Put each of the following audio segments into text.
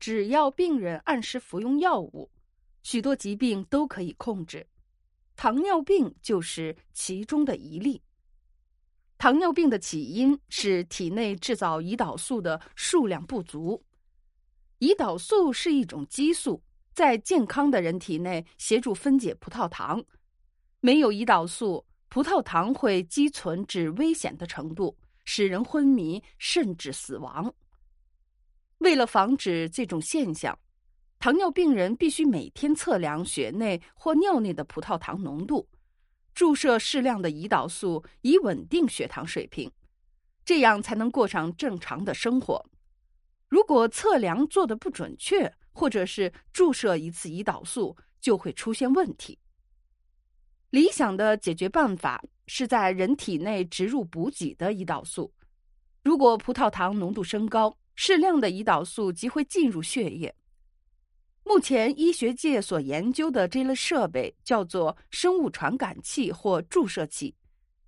只要病人按时服用药物，许多疾病都可以控制。糖尿病就是其中的一例。糖尿病的起因是体内制造胰岛素的数量不足。胰岛素是一种激素，在健康的人体内协助分解葡萄糖。没有胰岛素，葡萄糖会积存至危险的程度，使人昏迷甚至死亡。为了防止这种现象，糖尿病人必须每天测量血内或尿内的葡萄糖浓度，注射适量的胰岛素以稳定血糖水平，这样才能过上正常的生活。如果测量做的不准确，或者是注射一次胰岛素就会出现问题。理想的解决办法是在人体内植入补给的胰岛素。如果葡萄糖浓度升高，适量的胰岛素即会进入血液。目前医学界所研究的这类设备叫做生物传感器或注射器，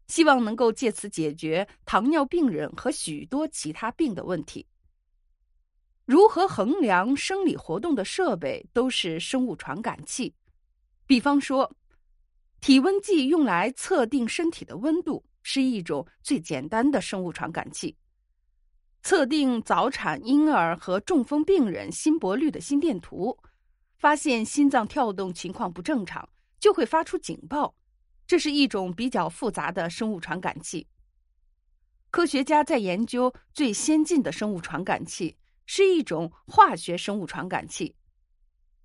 希望能够借此解决糖尿病人和许多其他病的问题。如何衡量生理活动的设备都是生物传感器，比方说，体温计用来测定身体的温度是一种最简单的生物传感器。测定早产婴儿和中风病人心搏率的心电图，发现心脏跳动情况不正常，就会发出警报。这是一种比较复杂的生物传感器。科学家在研究最先进的生物传感器，是一种化学生物传感器，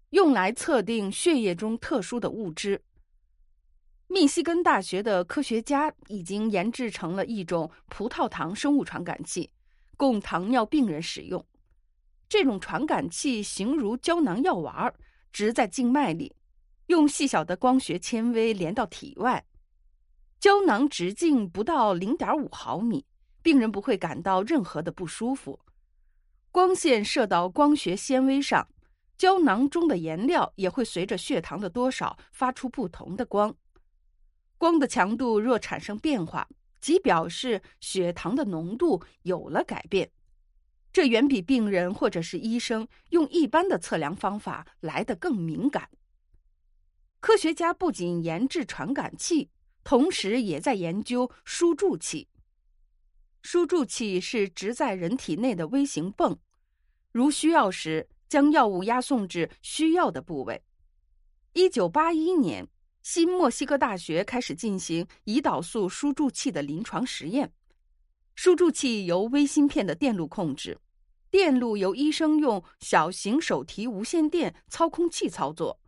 用来测定血液中特殊的物质。密西根大学的科学家已经研制成了一种葡萄糖生物传感器。供糖尿病人使用，这种传感器形如胶囊药丸，植在静脉里，用细小的光学纤维连到体外。胶囊直径不到零点五毫米，病人不会感到任何的不舒服。光线射到光学纤维上，胶囊中的颜料也会随着血糖的多少发出不同的光。光的强度若产生变化。即表示血糖的浓度有了改变，这远比病人或者是医生用一般的测量方法来得更敏感。科学家不仅研制传感器，同时也在研究输注器。输注器是植在人体内的微型泵，如需要时将药物压送至需要的部位。一九八一年。新墨西哥大学开始进行胰岛素输注器的临床实验。输注器由微芯片的电路控制，电路由医生用小型手提无线电操控器操作。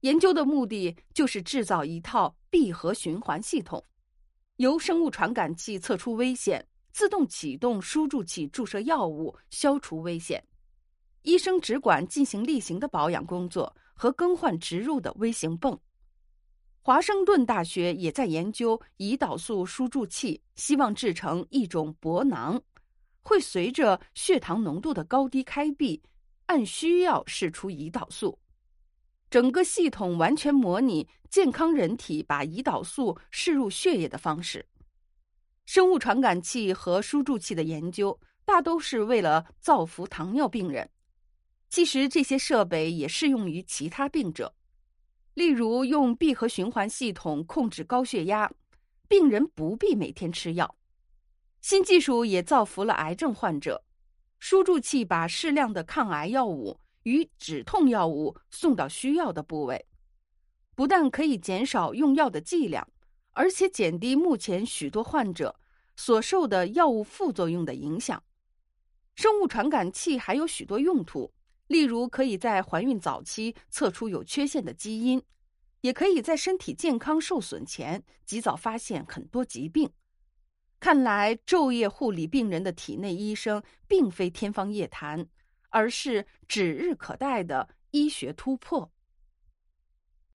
研究的目的就是制造一套闭合循环系统，由生物传感器测出危险，自动启动输注器注射药物，消除危险。医生只管进行例行的保养工作和更换植入的微型泵。华盛顿大学也在研究胰岛素输注器，希望制成一种薄囊，会随着血糖浓度的高低开闭，按需要释出胰岛素。整个系统完全模拟健康人体把胰岛素释入血液的方式。生物传感器和输注器的研究大都是为了造福糖尿病人，其实这些设备也适用于其他病者。例如，用闭合循环系统控制高血压，病人不必每天吃药。新技术也造福了癌症患者，输注器把适量的抗癌药物与止痛药物送到需要的部位，不但可以减少用药的剂量，而且减低目前许多患者所受的药物副作用的影响。生物传感器还有许多用途。例如，可以在怀孕早期测出有缺陷的基因，也可以在身体健康受损前及早发现很多疾病。看来，昼夜护理病人的体内医生并非天方夜谭，而是指日可待的医学突破。